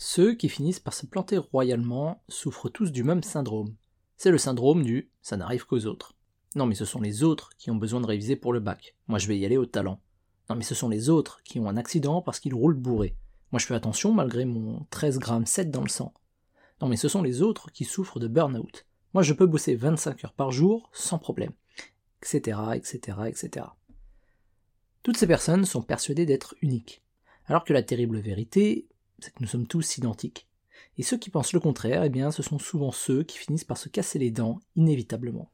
Ceux qui finissent par se planter royalement souffrent tous du même syndrome. C'est le syndrome du ça n'arrive qu'aux autres. Non mais ce sont les autres qui ont besoin de réviser pour le bac. Moi je vais y aller au talent. Non mais ce sont les autres qui ont un accident parce qu'ils roulent bourrés. Moi je fais attention malgré mon 13 grammes 7 dans le sang. Non mais ce sont les autres qui souffrent de burn-out. Moi je peux bosser 25 heures par jour sans problème. Etc. etc. etc. Toutes ces personnes sont persuadées d'être uniques. Alors que la terrible vérité, c'est que nous sommes tous identiques. Et ceux qui pensent le contraire, eh bien, ce sont souvent ceux qui finissent par se casser les dents inévitablement.